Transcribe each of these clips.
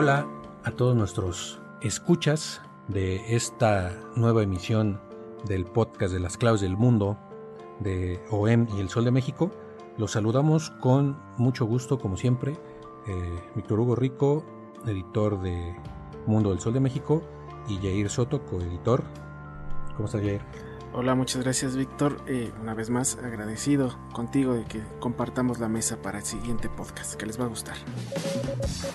Hola a todos nuestros escuchas de esta nueva emisión del podcast de las claves del mundo de OEM y el Sol de México. Los saludamos con mucho gusto, como siempre. Eh, Víctor Hugo Rico, editor de Mundo del Sol de México, y Jair Soto, coeditor. ¿Cómo estás, Jair? Hola, muchas gracias, Víctor. Eh, una vez más, agradecido contigo de que compartamos la mesa para el siguiente podcast, que les va a gustar.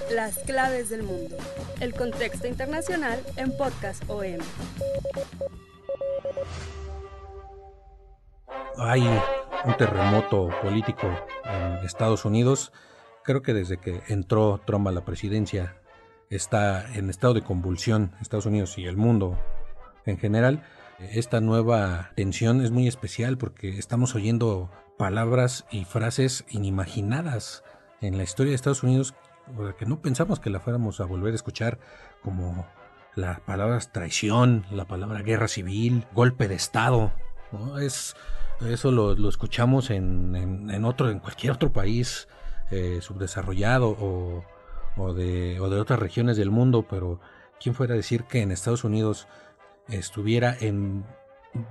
Las claves del mundo. El contexto internacional en Podcast OM. Hay un terremoto político en Estados Unidos. Creo que desde que entró Trump a la presidencia está en estado de convulsión Estados Unidos y el mundo en general. Esta nueva tensión es muy especial porque estamos oyendo palabras y frases inimaginadas en la historia de Estados Unidos que no pensamos que la fuéramos a volver a escuchar como las palabras traición, la palabra guerra civil, golpe de Estado. Es, eso lo, escuchamos en, otro, en cualquier otro país eh, subdesarrollado o, o, de, o de otras regiones del mundo, pero ¿quién fuera a decir que en Estados Unidos estuviera en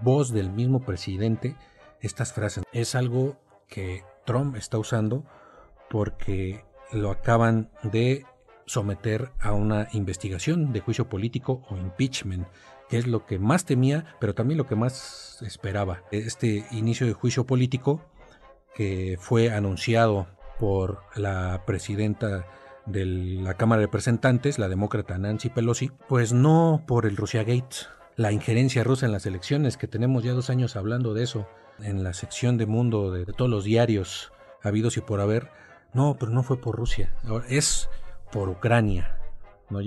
voz del mismo presidente estas frases. Es algo que Trump está usando porque lo acaban de someter a una investigación de juicio político o impeachment, que es lo que más temía, pero también lo que más esperaba. Este inicio de juicio político que fue anunciado por la presidenta de la Cámara de Representantes, la demócrata Nancy Pelosi, pues no por el Russia Gate, la injerencia rusa en las elecciones, que tenemos ya dos años hablando de eso, en la sección de mundo de, todos los diarios habidos y por haber. No, pero no fue por Rusia, es por Ucrania. ¿no?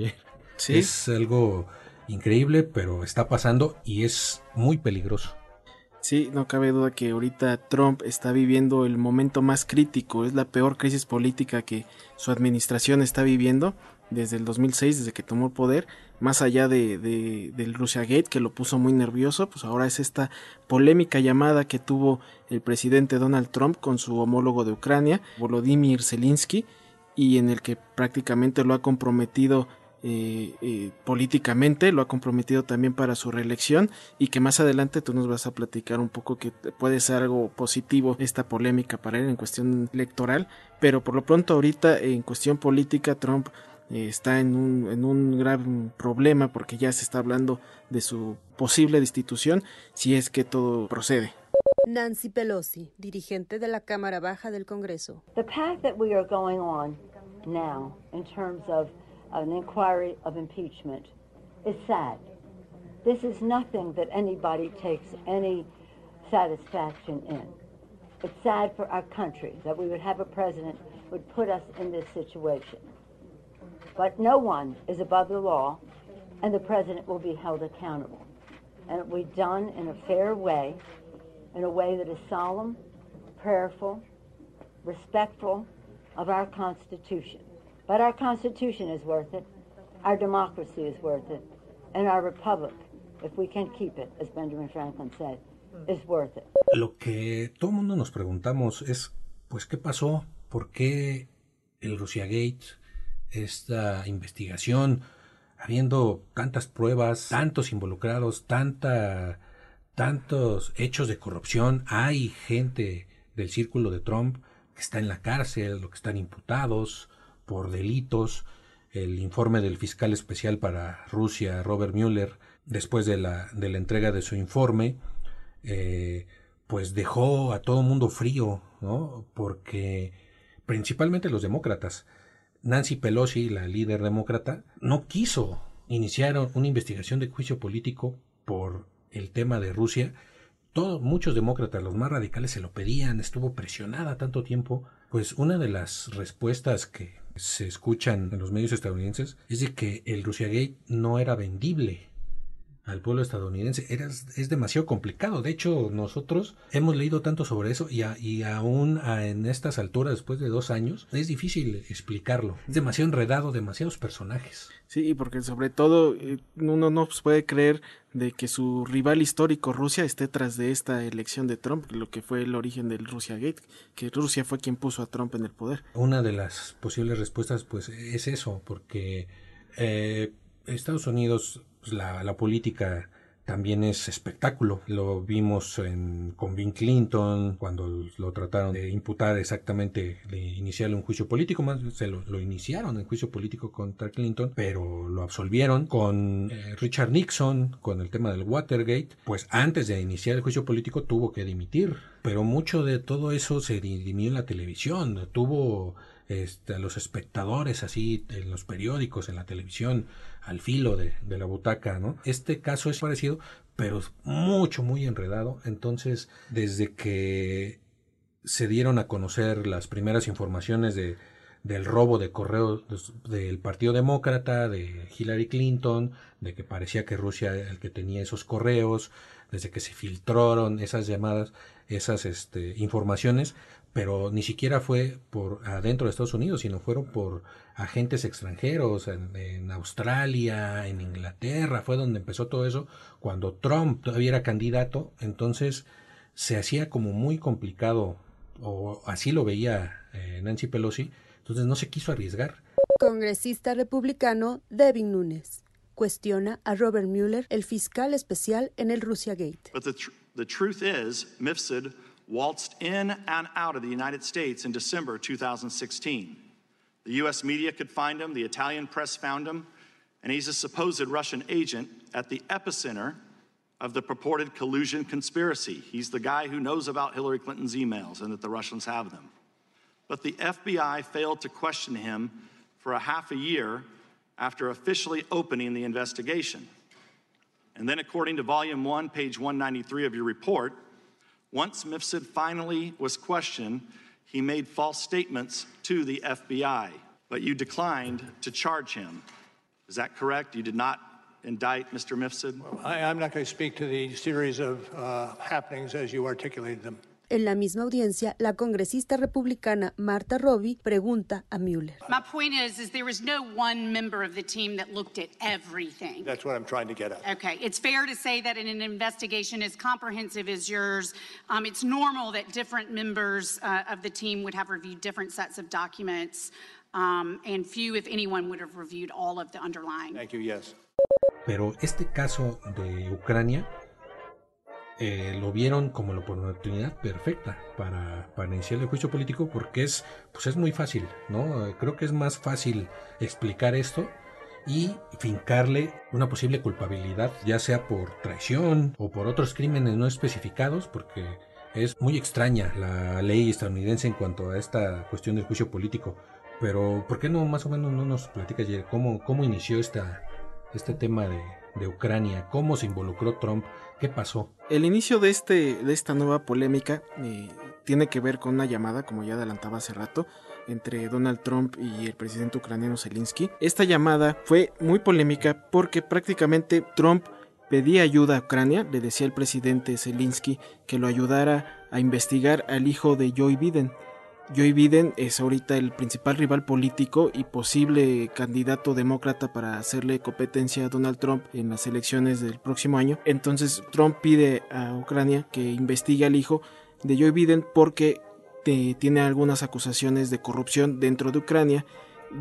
¿Sí? Es algo increíble, pero está pasando y es muy peligroso. Sí, no cabe duda que ahorita Trump está viviendo el momento más crítico, es la peor crisis política que su administración está viviendo desde el 2006, desde que tomó el poder, más allá de, de, del Russia Gate, que lo puso muy nervioso, pues ahora es esta polémica llamada que tuvo el presidente Donald Trump con su homólogo de Ucrania, Volodymyr Zelensky, y en el que prácticamente lo ha comprometido eh, eh, políticamente, lo ha comprometido también para su reelección y que más adelante tú nos vas a platicar un poco que puede ser algo positivo esta polémica para él en cuestión electoral, pero por lo pronto ahorita en cuestión política Trump está en un, en un gran problema porque ya se está hablando de su posible destitución si es que todo procede. Nancy Pelosi, dirigente de la Cámara Baja del Congreso. The path that we are going on now in terms of an inquiry of impeachment is sad. This is nothing that anybody takes any satisfaction in. It's sad for our country that we would have a president would put us in this situation. But no one is above the law, and the president will be held accountable. And it will be done in a fair way, in a way that is solemn, prayerful, respectful of our Constitution. But our Constitution is worth it, our democracy is worth it, and our republic, if we can keep it, as Benjamin Franklin said, is worth it. Lo que todo mundo nos preguntamos es, pues, ¿qué pasó? ¿Por qué el Russia Gate? Esta investigación, habiendo tantas pruebas, tantos involucrados, tanta, tantos hechos de corrupción, hay gente del círculo de Trump que está en la cárcel o que están imputados por delitos. El informe del fiscal especial para Rusia, Robert Mueller, después de la, de la entrega de su informe, eh, pues dejó a todo mundo frío, ¿no? Porque principalmente los demócratas Nancy Pelosi, la líder demócrata, no quiso iniciar una investigación de juicio político por el tema de Rusia. Todos, muchos demócratas, los más radicales, se lo pedían, estuvo presionada tanto tiempo Pues una de las respuestas que se escuchan en los medios estadounidenses es de que el Russiagate no era vendible al pueblo estadounidense. Era, es demasiado complicado. De hecho, nosotros hemos leído tanto sobre eso y, y aún en estas alturas, después de dos años, es difícil explicarlo. Es demasiado enredado, demasiados personajes. Sí, porque sobre todo eh, uno no puede creer de que su rival histórico Rusia esté tras de esta elección de Trump, lo que fue el origen del Rusia Gate, que Rusia fue quien puso a Trump en el poder. Una de las posibles respuestas pues es eso, porque eh, Estados Unidos pues, la, la, política también es espectáculo. Lo vimos en, con Bill Clinton cuando lo trataron de imputar exactamente, de iniciarle un juicio político, más se lo, iniciaron en juicio político contra Clinton, pero lo absolvieron con eh, Richard Nixon, con el tema del Watergate, pues antes de iniciar el juicio político tuvo que dimitir, pero mucho de todo eso se dirimió en la televisión, tuvo este, a los espectadores así en los periódicos, en la televisión, al filo de, de la butaca, ¿no? Este caso es parecido, pero mucho, muy enredado. Entonces, desde que se dieron a conocer las primeras informaciones de, del robo de correos del Partido Demócrata, de Hillary Clinton, de que parecía que Rusia era el que tenía esos correos, desde que se filtraron esas llamadas, esas este, informaciones, pero ni siquiera fue por adentro de Estados Unidos, sino fueron por agentes extranjeros en, Australia, en Inglaterra, fue donde empezó todo eso, cuando Trump todavía era candidato, entonces se hacía como muy complicado, o así lo veía eh, Nancy Pelosi, entonces no se quiso arriesgar. Congresista republicano Devin Nunes cuestiona a Robert Mueller, el fiscal especial en el Russia Gate. But the, tr the truth is, Mifsud waltzed in and out of the United States in December 2016. The US media could find him, the Italian press found him, and he's a supposed Russian agent at the epicenter of the purported collusion conspiracy. He's the guy who knows about Hillary Clinton's emails and that the Russians have them. But the FBI failed to question him for a half a year after officially opening the investigation. And then, according to Volume 1, page 193 of your report, once Mifsud finally was questioned, he made false statements to the FBI, but you declined to charge him. Is that correct? You did not indict Mr. Mifsud? Well, I, am not going to speak to the series of uh, happenings as you articulated them. En la misma audiencia, la congresista republicana Marta Robbie pregunta a Mueller. My point is, is there was no one member of the team that looked at everything. That's what I'm trying to get at. Okay, it's fair to say that in an investigation as comprehensive as yours, um, it's normal that different members uh, of the team would have reviewed different sets of documents, um, and few, if anyone, would have reviewed all of the underlying. Thank you. Yes. Pero este caso de Ucrania eh, lo vieron como la oportunidad perfecta para, para, iniciar el juicio político porque es, pues es muy fácil, ¿no? Creo que es más fácil explicar esto y fincarle una posible culpabilidad, ya sea por traición o por otros crímenes no especificados, porque es muy extraña la ley estadounidense en cuanto a esta cuestión del juicio político. Pero, ¿por qué no más o menos no nos platicas, cómo, cómo inició esta, este tema de, de Ucrania? ¿Cómo se involucró Trump? ¿Qué pasó? El inicio de, este, de esta nueva polémica eh, tiene que ver con una llamada, como ya adelantaba hace rato, entre Donald Trump y el presidente ucraniano Zelensky. Esta llamada fue muy polémica porque prácticamente Trump pedía ayuda a Ucrania, le decía al presidente Zelensky que lo ayudara a investigar al hijo de Joe Biden. Joe Biden es ahorita el principal rival político y posible candidato demócrata para hacerle competencia a Donald Trump en las elecciones del próximo año. Entonces Trump pide a Ucrania que investigue al hijo de Joe Biden porque tiene algunas acusaciones de corrupción dentro de Ucrania.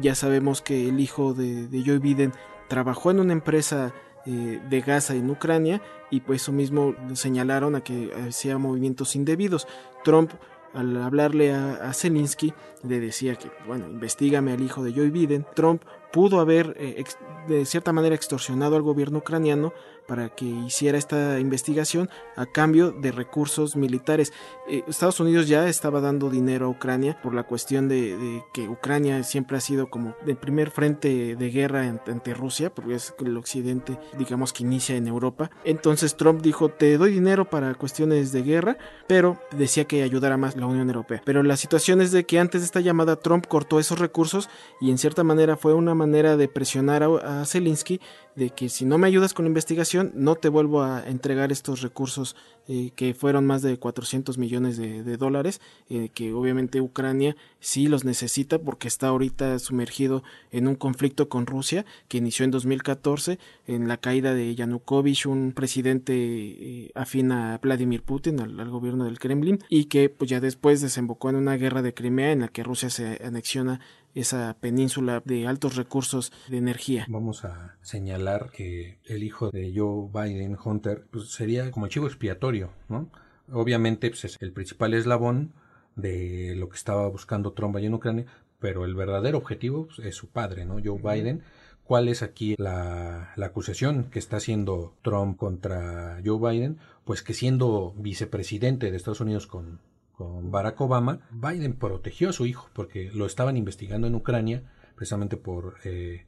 Ya sabemos que el hijo de, Joe Biden trabajó en una empresa eh, de Gaza en Ucrania y pues eso mismo señalaron a que hacía movimientos indebidos. Trump al hablarle a, Zelensky, le decía que, bueno, investigame al hijo de Joe Biden. Trump pudo haber eh, de cierta manera extorsionado al gobierno ucraniano para que hiciera esta investigación a cambio de recursos militares. Eh, Estados Unidos ya estaba dando dinero a Ucrania por la cuestión de, que Ucrania siempre ha sido como el primer frente de guerra ante Rusia, porque es el occidente, digamos que inicia en Europa. Entonces Trump dijo, te doy dinero para cuestiones de guerra, pero decía que ayudara más la Unión Europea. Pero la situación es de que antes de esta llamada Trump cortó esos recursos y en cierta manera fue una manera de presionar a, a Zelensky de que si no me ayudas con la investigación, no te vuelvo a entregar estos recursos eh, que fueron más de 400 millones de, dólares, eh, que obviamente Ucrania sí los necesita porque está ahorita sumergido en un conflicto con Rusia que inició en 2014 en la caída de Yanukovych, un presidente eh, afín a Vladimir Putin, al, al, gobierno del Kremlin, y que pues ya después desembocó en una guerra de Crimea en la que Rusia se anexiona esa península de altos recursos de energía. Vamos a señalar que el hijo de Joe Biden, Hunter, pues sería como chivo expiatorio, ¿no? Obviamente pues, es el principal eslabón de lo que estaba buscando Trump allá en Ucrania, pero el verdadero objetivo pues, es su padre, ¿no? Joe Biden. ¿Cuál es aquí la, la, acusación que está haciendo Trump contra Joe Biden? Pues que siendo vicepresidente de Estados Unidos con con Barack Obama, Biden protegió a su hijo porque lo estaban investigando en Ucrania precisamente por eh,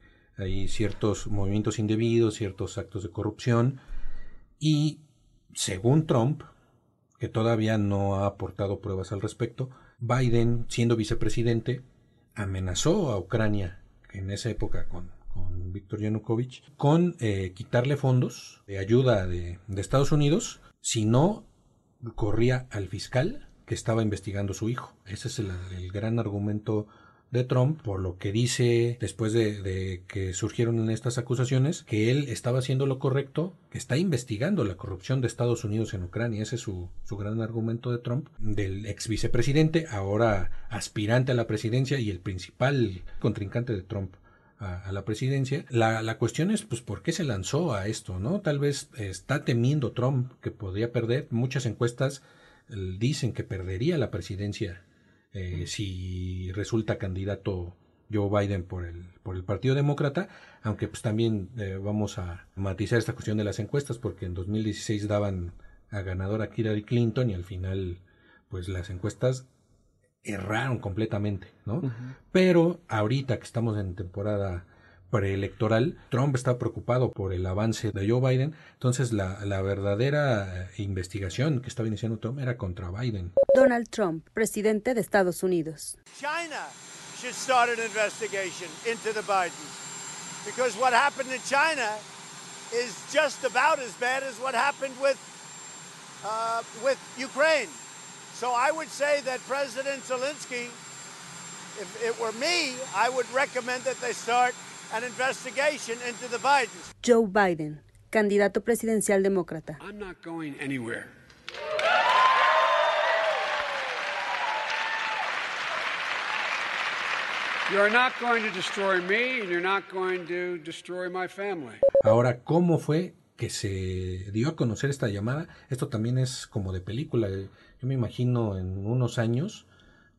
ciertos movimientos indebidos, ciertos actos de corrupción. Y según Trump, que todavía no ha aportado pruebas al respecto, Biden, siendo vicepresidente, amenazó a Ucrania en esa época con, con Víctor Yanukovych con eh, quitarle fondos de ayuda de, de Estados Unidos si no corría al fiscal que estaba investigando su hijo. Ese es el, gran argumento de Trump, por lo que dice después de, que surgieron estas acusaciones, que él estaba haciendo lo correcto, que está investigando la corrupción de Estados Unidos en Ucrania. Ese es su, gran argumento de Trump, del ex vicepresidente, ahora aspirante a la presidencia y el principal contrincante de Trump. A, la presidencia. La, la, cuestión es, pues, ¿por qué se lanzó a esto? ¿No? Tal vez está temiendo Trump que podría perder. Muchas encuestas dicen que perdería la presidencia eh, si resulta candidato Joe Biden por el, por el Partido Demócrata, aunque pues también eh, vamos a matizar esta cuestión de las encuestas, porque en 2016 daban a ganadora Hillary Clinton y al final pues las encuestas erraron completamente, ¿no? Pero ahorita que estamos en temporada preelectoral, Trump está preocupado por el avance de Joe Biden, entonces la, la verdadera investigación que estaba iniciando Trump era contra Biden. Donald Trump, presidente de Estados Unidos. China should start an investigation into the Bidens because what happened in China is just about as bad as what happened with uh, with Ukraine. So I would say that President Zelensky, if it were me, I would recommend that they start an investigation into the Bidens. Joe Biden, candidato presidencial demócrata. I'm not going anywhere. You're not going to destroy me and you're not going to destroy my family. Ahora, ¿cómo fue que se dio a conocer esta llamada? Esto también es como de película. Yo me imagino en unos años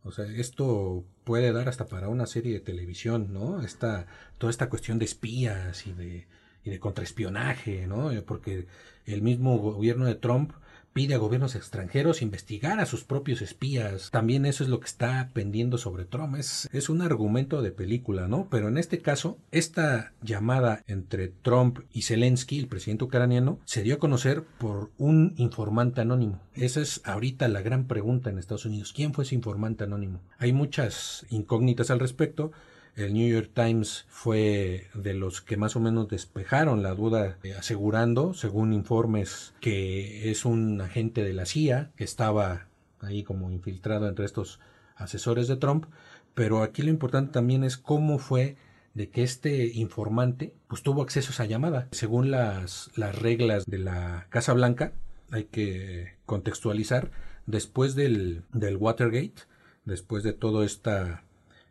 o sea, esto puede dar hasta para una serie de televisión, ¿no? Esta, toda esta cuestión de espías y de, y de contraespionaje, ¿no? Porque el mismo gobierno de Trump pide a gobiernos extranjeros investigar a sus propios espías. También eso es lo que está pendiendo sobre Trump. Es, es un argumento de película, ¿no? Pero en este caso, esta llamada entre Trump y Zelensky, el presidente ucraniano, se dio a conocer por un informante anónimo. Esa es ahorita la gran pregunta en Estados Unidos. ¿Quién fue ese informante anónimo? Hay muchas incógnitas al respecto. El New York Times fue de los que más o menos despejaron la duda, eh, asegurando, según informes, que es un agente de la CIA que estaba ahí como infiltrado entre estos asesores de Trump. Pero aquí lo importante también es cómo fue de que este informante pues tuvo acceso a esa llamada. Según las, las reglas de la Casa Blanca, hay que contextualizar, después del, del Watergate, después de toda esta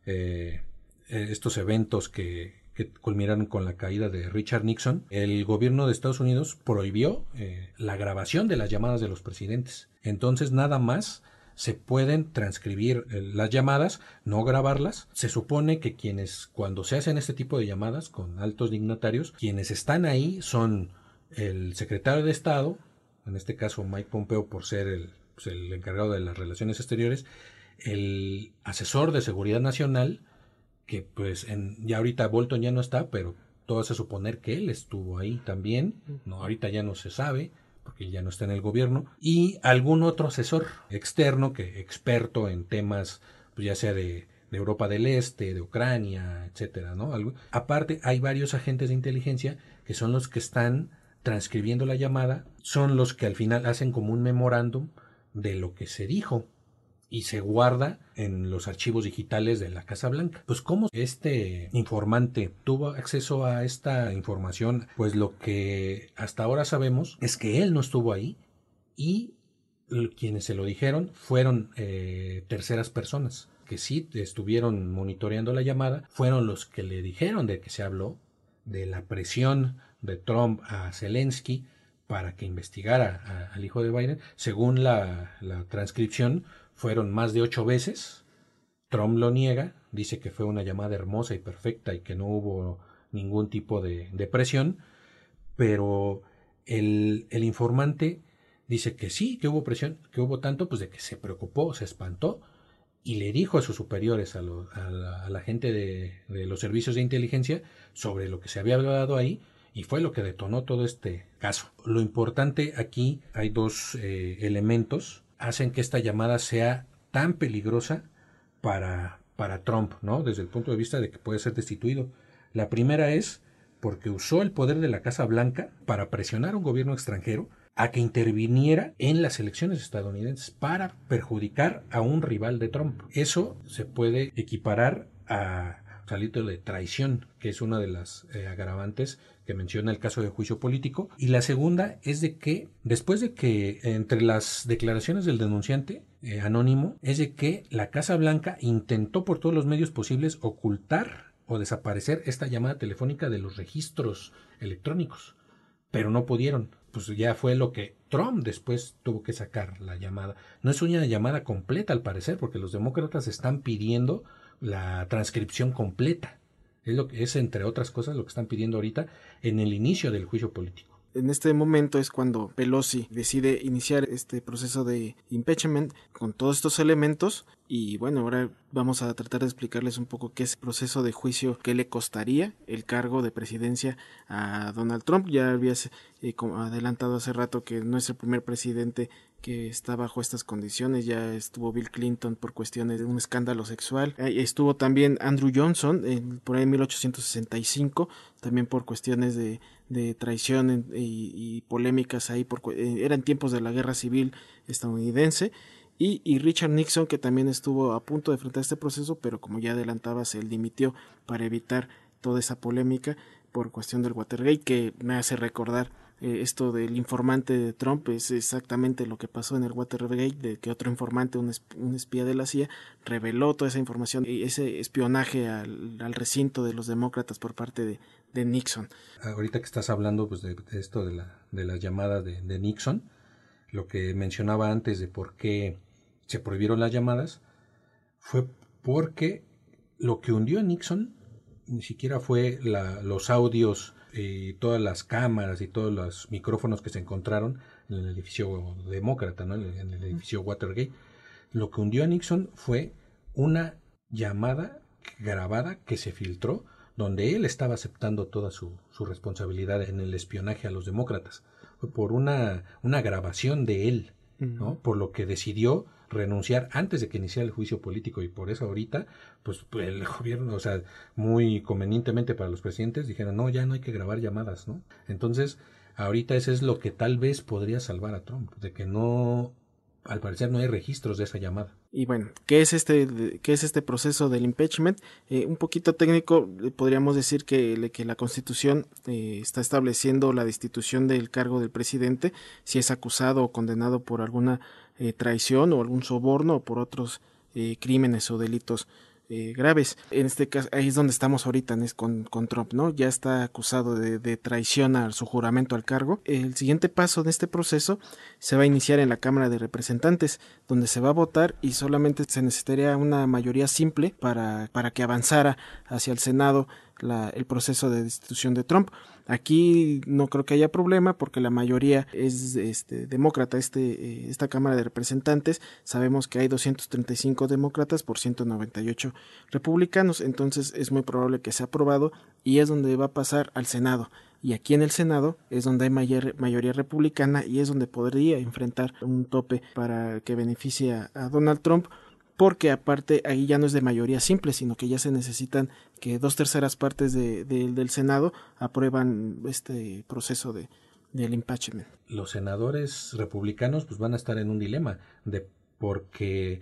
eh, eh, estos eventos que, culminaron con la caída de Richard Nixon, el gobierno de Estados Unidos prohibió eh, la grabación de las llamadas de los presidentes. Entonces nada más se pueden transcribir eh, las llamadas, no grabarlas. Se supone que quienes, cuando se hacen este tipo de llamadas con altos dignatarios, quienes están ahí son el secretario de Estado, en este caso Mike Pompeo por ser el, pues, el encargado de las relaciones exteriores, el asesor de seguridad nacional, que pues en, ya ahorita Bolton ya no está, pero todo hace suponer que él estuvo ahí también, no, ahorita ya no se sabe, porque ya no está en el gobierno, y algún otro asesor externo que experto en temas, pues ya sea de, de Europa del Este, de Ucrania, etcétera, ¿no? Algo. Aparte, hay varios agentes de inteligencia que son los que están transcribiendo la llamada, son los que al final hacen como un memorándum de lo que se dijo y se guarda en los archivos digitales de la Casa Blanca. Pues cómo este informante tuvo acceso a esta información, pues lo que hasta ahora sabemos es que él no estuvo ahí y quienes se lo dijeron fueron eh, terceras personas que sí estuvieron monitoreando la llamada, fueron los que le dijeron de que se habló, de la presión de Trump a Zelensky para que investigara al hijo de Biden. Según la, la transcripción, fueron más de ocho veces. Trump lo niega, dice que fue una llamada hermosa y perfecta y que no hubo ningún tipo de, de presión, pero el, el, informante dice que sí, que hubo presión, que hubo tanto, pues de que se preocupó, se espantó y le dijo a sus superiores, a, lo, a, la, a la, gente de, de, los servicios de inteligencia sobre lo que se había hablado ahí y fue lo que detonó todo este caso. Lo importante aquí hay dos eh, elementos hacen que esta llamada sea tan peligrosa para, para Trump, ¿no? Desde el punto de vista de que puede ser destituido. La primera es porque usó el poder de la Casa Blanca para presionar a un gobierno extranjero a que interviniera en las elecciones estadounidenses para perjudicar a un rival de Trump. Eso se puede equiparar a salito de traición, que es una de las eh, agravantes que menciona el caso de juicio político. Y la segunda es de que, después de que entre las declaraciones del denunciante eh, anónimo, es de que la Casa Blanca intentó por todos los medios posibles ocultar o desaparecer esta llamada telefónica de los registros electrónicos, pero no pudieron. Pues ya fue lo que Trump después tuvo que sacar la llamada. No es una llamada completa al parecer, porque los demócratas están pidiendo la transcripción completa. Es, lo que, es, entre otras cosas, lo que están pidiendo ahorita en el inicio del juicio político. En este momento es cuando Pelosi decide iniciar este proceso de impeachment con todos estos elementos y bueno, ahora vamos a tratar de explicarles un poco qué es el proceso de juicio, qué le costaría el cargo de presidencia a Donald Trump. Ya habías eh, adelantado hace rato que no es el primer presidente que está bajo estas condiciones. Ya estuvo Bill Clinton por cuestiones de un escándalo sexual. Estuvo también Andrew Johnson en, por ahí en 1865, también por cuestiones de, de traición y, y, polémicas ahí. Por, eh, eran tiempos de la guerra civil estadounidense. Y, y, Richard Nixon, que también estuvo a punto de enfrentar este proceso, pero como ya adelantaba, se dimitió para evitar toda esa polémica por cuestión del Watergate, que me hace recordar eh, esto del informante de Trump es exactamente lo que pasó en el Watergate, de que otro informante, un, espía de la CIA, reveló toda esa información y ese espionaje al, recinto de los demócratas por parte de, Nixon. Ahorita que estás hablando pues, de, esto de la, de la llamada de, de Nixon, lo que mencionaba antes de por qué se prohibieron las llamadas, fue porque lo que hundió a Nixon ni siquiera fue la, los audios y todas las cámaras y todos los micrófonos que se encontraron en el edificio demócrata, ¿no? en el edificio Watergate, lo que hundió a Nixon fue una llamada grabada que se filtró donde él estaba aceptando toda su, su responsabilidad en el espionaje a los demócratas. Fue por una, una grabación de él, ¿no? Por lo que decidió renunciar antes de que iniciara el juicio político y por eso ahorita pues el gobierno o sea muy convenientemente para los presidentes dijeron no ya no hay que grabar llamadas no entonces ahorita eso es lo que tal vez podría salvar a Trump de que no al parecer no hay registros de esa llamada. Y bueno, ¿qué es este, qué es este proceso del impeachment? Eh, un poquito técnico, podríamos decir que, que la Constitución eh, está estableciendo la destitución del cargo del presidente si es acusado o condenado por alguna eh, traición o algún soborno o por otros crímenes o delitos eh, graves. En este caso, ahí es donde estamos ahorita con, con Trump, ¿no? Ya está acusado de, de, traición a su juramento al cargo. El siguiente paso de este proceso se va a iniciar en la Cámara de Representantes, donde se va a votar y solamente se necesitaría una mayoría simple para, para que avanzara hacia el Senado la, el proceso de destitución de Trump. Aquí no creo que haya problema porque la mayoría es este, demócrata, este, eh, esta Cámara de Representantes. Sabemos que hay 235 demócratas por 198 republicanos, entonces es muy probable que sea aprobado y es donde va a pasar al Senado. Y aquí en el Senado es donde hay mayor, mayoría republicana y es donde podría enfrentar un tope para que beneficie a Donald Trump porque aparte ahí ya no es de mayoría simple, sino que ya se necesitan que dos terceras partes de, del Senado aprueban este proceso de, del impeachment. Los senadores republicanos pues van a estar en un dilema de porque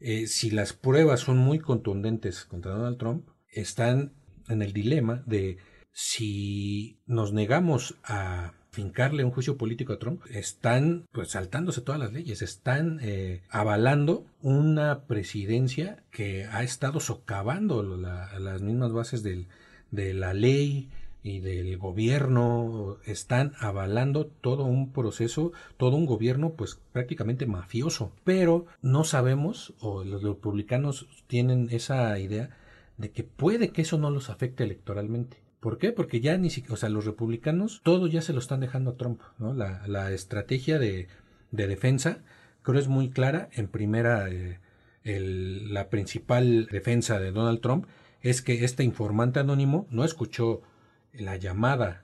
eh, si las pruebas son muy contundentes contra Donald Trump, están en el dilema de si nos negamos a fincarle un juicio político a Trump, están pues saltándose todas las leyes, están eh, avalando una presidencia que ha estado socavando las mismas bases de la ley y del gobierno, están avalando todo un proceso, todo un gobierno pues prácticamente mafioso, pero no sabemos o los republicanos tienen esa idea de que puede que eso no los afecte electoralmente ¿Por qué? Porque ya ni siquiera, o sea, los republicanos, todo ya se lo están dejando a Trump, ¿no? La, estrategia de, de, defensa, creo es muy clara. En primera, eh, el, la principal defensa de Donald Trump es que este informante anónimo no escuchó la llamada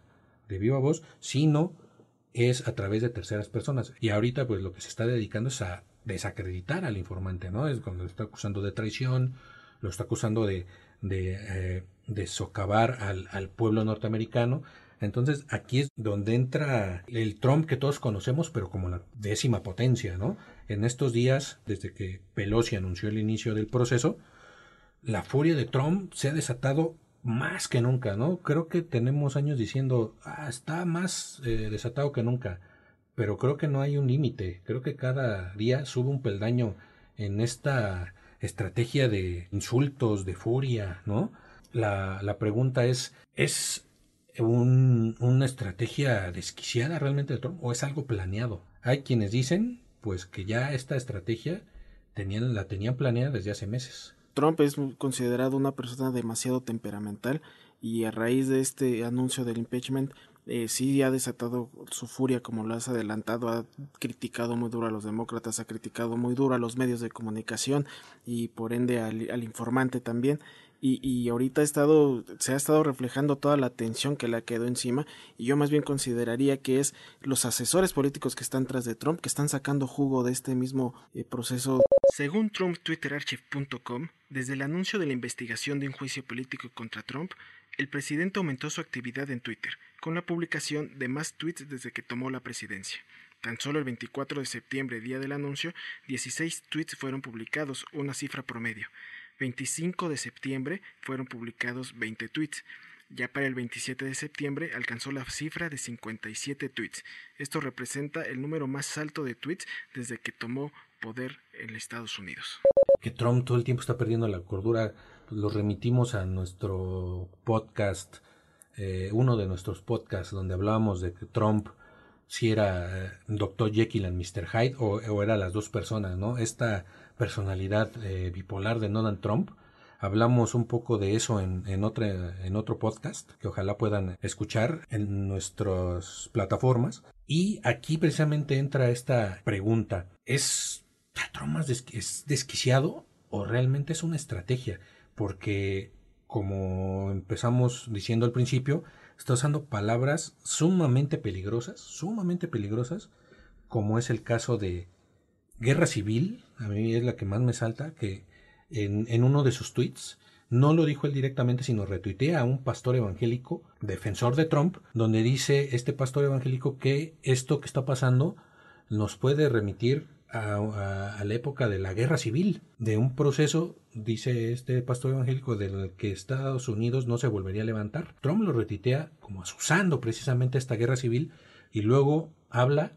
de viva voz, sino es a través de terceras personas. Y ahorita, pues lo que se está dedicando es a desacreditar al informante, ¿no? Es cuando lo está acusando de traición, lo está acusando de, de eh, de socavar al, al pueblo norteamericano. Entonces aquí es donde entra el Trump que todos conocemos, pero como la décima potencia, ¿no? En estos días, desde que Pelosi anunció el inicio del proceso, la furia de Trump se ha desatado más que nunca, ¿no? Creo que tenemos años diciendo, ah, está más eh, desatado que nunca, pero creo que no hay un límite, creo que cada día sube un peldaño en esta estrategia de insultos, de furia, ¿no? la, la pregunta es, ¿es un, una estrategia desquiciada realmente de Trump o es algo planeado? Hay quienes dicen pues que ya esta estrategia tenían, la tenían planeada desde hace meses. Trump es considerado una persona demasiado temperamental y a raíz de este anuncio del impeachment eh, sí ha desatado su furia como lo has adelantado, ha criticado muy duro a los demócratas, ha criticado muy duro a los medios de comunicación y por ende al, informante también y, y ahorita ha estado, se ha estado reflejando toda la tensión que le quedó encima y yo más bien consideraría que es los asesores políticos que están tras de Trump que están sacando jugo de este mismo eh, proceso. Según TrumpTwitterArchive.com, desde el anuncio de la investigación de un juicio político contra Trump, el presidente aumentó su actividad en Twitter, con la publicación de más tweets desde que tomó la presidencia. Tan solo el 24 de septiembre, día del anuncio, 16 tweets fueron publicados, una cifra promedio. 25 de septiembre fueron publicados 20 tweets. Ya para el 27 de septiembre alcanzó la cifra de 57 tweets. Esto representa el número más alto de tweets desde que tomó poder en Estados Unidos. Que Trump todo el tiempo está perdiendo la cordura. Lo remitimos a nuestro podcast, eh, uno de nuestros podcasts donde hablábamos de que Trump si era eh, Dr. Jekyll and Mr. Hyde o, o era las dos personas, ¿no? Esta personalidad eh, bipolar de Donald Trump. Hablamos un poco de eso en, en, en otro podcast que ojalá puedan escuchar en nuestras plataformas. Y aquí precisamente entra esta pregunta. ¿Es Trump más es desquiciado o realmente es una estrategia? Porque como empezamos diciendo al principio, está usando palabras sumamente peligrosas, sumamente peligrosas, como es el caso de guerra civil, a mí es la que más me salta, que en, uno de sus tweets, no lo dijo él directamente, sino retuitea a un pastor evangélico, defensor de Trump, donde dice este pastor evangélico que esto que está pasando nos puede remitir a, la época de la guerra civil, de un proceso, dice este pastor evangélico, del que Estados Unidos no se volvería a levantar. Trump lo retuitea como asusando precisamente esta guerra civil y luego habla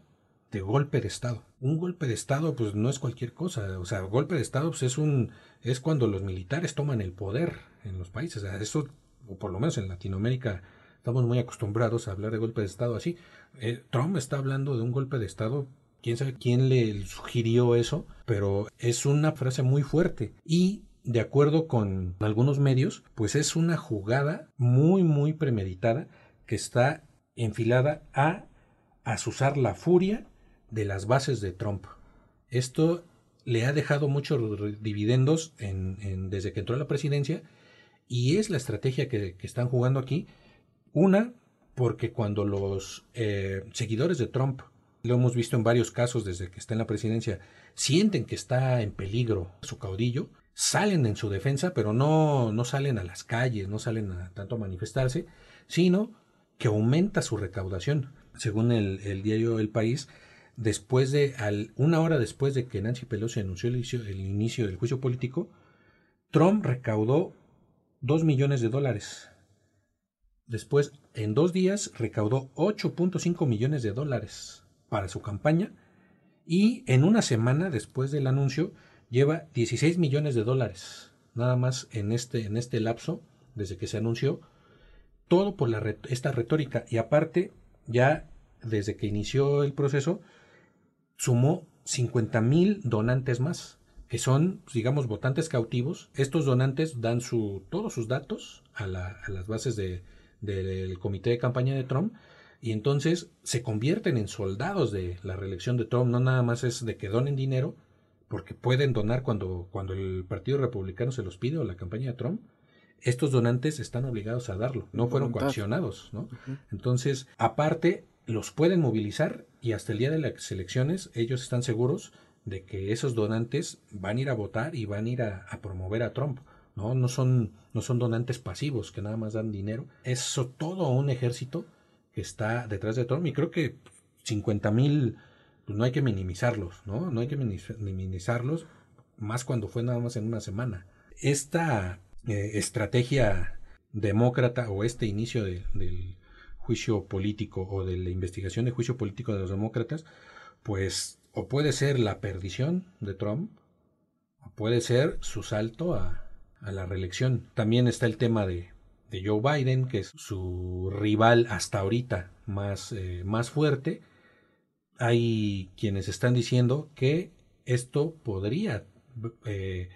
de golpe de Estado. Un golpe de Estado, pues no es cualquier cosa. O sea, golpe de Estado pues, es un es cuando los militares toman el poder en los países. Eso, o por lo menos en Latinoamérica, estamos muy acostumbrados a hablar de golpe de Estado así. Eh, Trump está hablando de un golpe de Estado. Quién sabe quién le sugirió eso, pero es una frase muy fuerte. Y de acuerdo con algunos medios, pues es una jugada muy, muy premeditada que está enfilada a asusar la furia de las bases de Trump. Esto le ha dejado muchos dividendos en, desde que entró a la presidencia y es la estrategia que, están jugando aquí. Una, porque cuando los eh, seguidores de Trump, lo hemos visto en varios casos desde que está en la presidencia, sienten que está en peligro su caudillo, salen en su defensa, pero no, no salen a las calles, no salen a, tanto a manifestarse, sino que aumenta su recaudación. Según el, diario El País, después de, al, una hora después de que Nancy Pelosi anunció el inicio, el inicio del juicio político, Trump recaudó 2 millones de dólares. Después, en dos días, recaudó 8.5 millones de dólares para su campaña y en una semana después del anuncio lleva 16 millones de dólares, nada más en este, en este lapso, desde que se anunció, todo por esta retórica. Y aparte, ya desde que inició el proceso, sumó 50 mil donantes más, que son, digamos, votantes cautivos. Estos donantes dan su, todos sus datos a, las bases del comité de campaña de Trump y entonces se convierten en soldados de la reelección de Trump. No nada más es de que donen dinero, porque pueden donar cuando, cuando el Partido Republicano se los pide o la campaña de Trump, estos donantes están obligados a darlo, no fueron coaccionados, ¿no? Entonces, aparte, los pueden movilizar y hasta el día de las elecciones ellos están seguros de que esos donantes van a ir a votar y van a ir a, promover a Trump, ¿no? No son, no son donantes pasivos que nada más dan dinero, es todo un ejército está detrás de Trump y creo que 50 mil pues no hay que minimizarlos, ¿no? No hay que minimizarlos, más cuando fue nada más en una semana. Esta eh, estrategia demócrata o este inicio del juicio político o de la investigación de juicio político de los demócratas, pues o puede ser la perdición de Trump, o puede ser su salto a, la reelección. También está el tema de, Joe Biden, que es su rival hasta ahorita más, eh, más fuerte, hay quienes están diciendo que esto podría eh,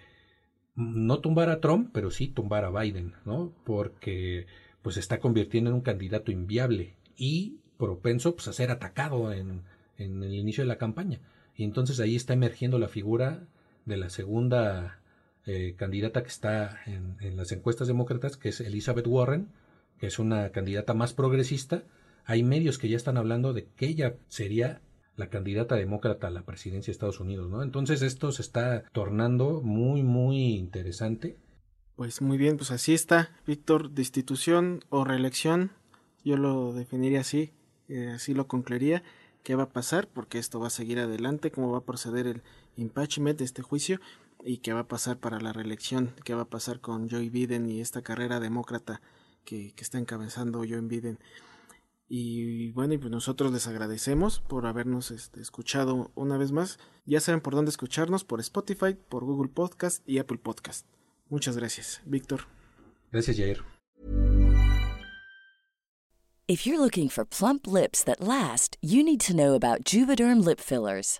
no tumbar a Trump, pero sí tumbar a Biden, ¿no? Porque pues se está convirtiendo en un candidato inviable y propenso pues, a ser atacado en, en el inicio de la campaña. Y entonces ahí está emergiendo la figura de la segunda eh, candidata que está en, las encuestas demócratas, que es Elizabeth Warren, que es una candidata más progresista. Hay medios que ya están hablando de que ella sería la candidata demócrata a la presidencia de Estados Unidos, ¿no? Entonces esto se está tornando muy, muy interesante. Pues muy bien, pues así está, Víctor, destitución o reelección, yo lo definiría así, eh, así lo concluiría, qué va a pasar, porque esto va a seguir adelante, cómo va a proceder el impeachment de este juicio y qué va a pasar para la reelección, qué va a pasar con Joe Biden y esta carrera demócrata que, que está encabezando Joe Biden. Y bueno, y pues nosotros les agradecemos por habernos este, escuchado una vez más. Ya saben por dónde escucharnos, por Spotify, por Google Podcast y Apple Podcast. Muchas gracias, Víctor. Gracias, Jair. If you're looking for plump lips that last, you need to know about Juvederm lip fillers.